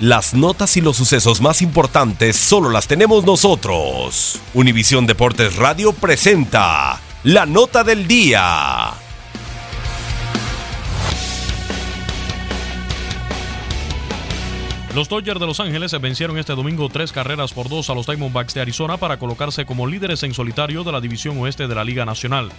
Las notas y los sucesos más importantes solo las tenemos nosotros. Univisión Deportes Radio presenta la nota del día. Los Dodgers de Los Ángeles vencieron este domingo tres carreras por dos a los Diamondbacks de Arizona para colocarse como líderes en solitario de la División Oeste de la Liga Nacional.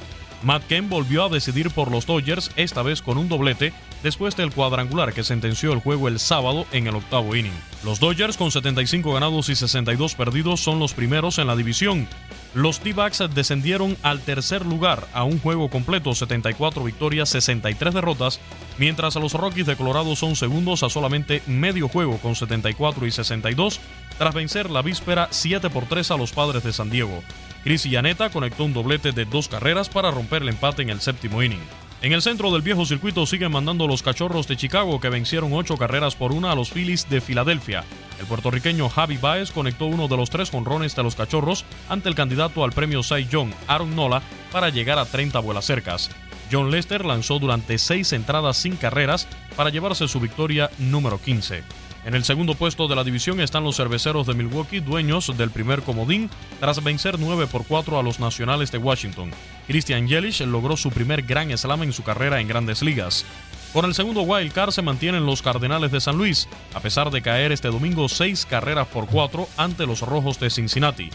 Matt Kemp volvió a decidir por los Dodgers, esta vez con un doblete, después del cuadrangular que sentenció el juego el sábado en el octavo inning. Los Dodgers, con 75 ganados y 62 perdidos, son los primeros en la división. Los D-Backs descendieron al tercer lugar a un juego completo, 74 victorias, 63 derrotas, mientras los Rockies de Colorado son segundos a solamente medio juego con 74 y 62, tras vencer la víspera 7 por 3 a los Padres de San Diego. Chris Yaneta conectó un doblete de dos carreras para romper el empate en el séptimo inning. En el centro del viejo circuito siguen mandando los cachorros de Chicago que vencieron ocho carreras por una a los Phillies de Filadelfia. El puertorriqueño Javi Baez conectó uno de los tres jonrones de los cachorros ante el candidato al premio Cy Young, Aaron Nola, para llegar a 30 vuelas cercas. John Lester lanzó durante seis entradas sin carreras para llevarse su victoria número 15. En el segundo puesto de la división están los cerveceros de Milwaukee, dueños del primer comodín, tras vencer 9 por 4 a los nacionales de Washington. Christian Yelich logró su primer gran slam en su carrera en grandes ligas. Con el segundo wild card se mantienen los Cardenales de San Luis, a pesar de caer este domingo 6 carreras por 4 ante los Rojos de Cincinnati.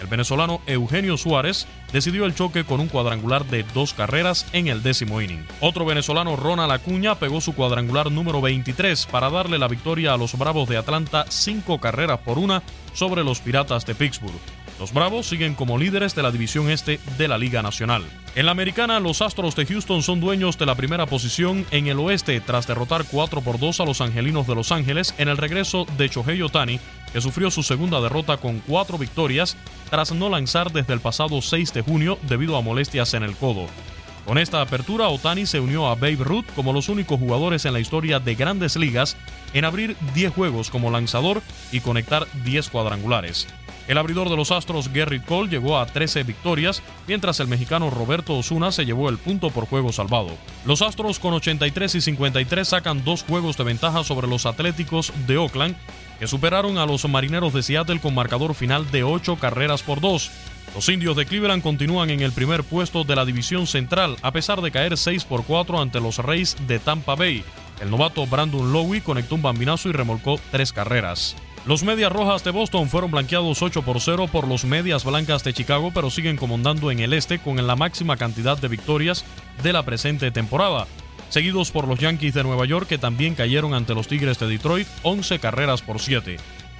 El venezolano Eugenio Suárez decidió el choque con un cuadrangular de dos carreras en el décimo inning. Otro venezolano, Ronald Acuña, pegó su cuadrangular número 23 para darle la victoria a los Bravos de Atlanta cinco carreras por una sobre los Piratas de Pittsburgh. Los Bravos siguen como líderes de la división este de la Liga Nacional. En la americana, los Astros de Houston son dueños de la primera posición en el oeste tras derrotar 4 por 2 a los Angelinos de Los Ángeles en el regreso de Shohei Otani, que sufrió su segunda derrota con cuatro victorias tras no lanzar desde el pasado 6 de junio debido a molestias en el codo. Con esta apertura, Otani se unió a Babe Ruth como los únicos jugadores en la historia de grandes ligas en abrir 10 juegos como lanzador y conectar 10 cuadrangulares. El abridor de los Astros, Gerrit Cole, llegó a 13 victorias, mientras el mexicano Roberto Osuna se llevó el punto por juego salvado. Los Astros con 83 y 53 sacan dos juegos de ventaja sobre los Atléticos de Oakland, que superaron a los Marineros de Seattle con marcador final de 8 carreras por 2. Los indios de Cleveland continúan en el primer puesto de la división central, a pesar de caer 6 por 4 ante los Reyes de Tampa Bay. El novato Brandon Lowy conectó un bambinazo y remolcó tres carreras. Los Medias Rojas de Boston fueron blanqueados 8 por 0 por los Medias Blancas de Chicago, pero siguen comandando en el este con la máxima cantidad de victorias de la presente temporada. Seguidos por los Yankees de Nueva York, que también cayeron ante los Tigres de Detroit 11 carreras por 7.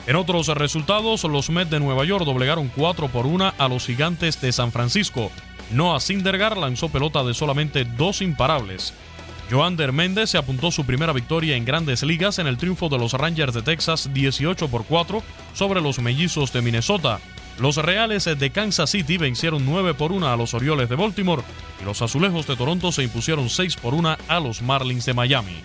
En otros resultados, los Mets de Nueva York doblegaron 4 por 1 a los Gigantes de San Francisco. Noah Syndergaard lanzó pelota de solamente dos imparables. Joander Méndez se apuntó su primera victoria en grandes ligas en el triunfo de los Rangers de Texas 18 por 4 sobre los Mellizos de Minnesota. Los Reales de Kansas City vencieron 9 por 1 a los Orioles de Baltimore y los Azulejos de Toronto se impusieron 6 por 1 a los Marlins de Miami.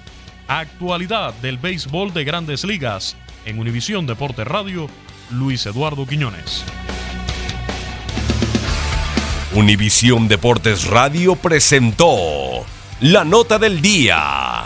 Actualidad del béisbol de grandes ligas. En Univisión Deporte Radio, Luis Eduardo Quiñones. Univisión Deportes Radio presentó la nota del día.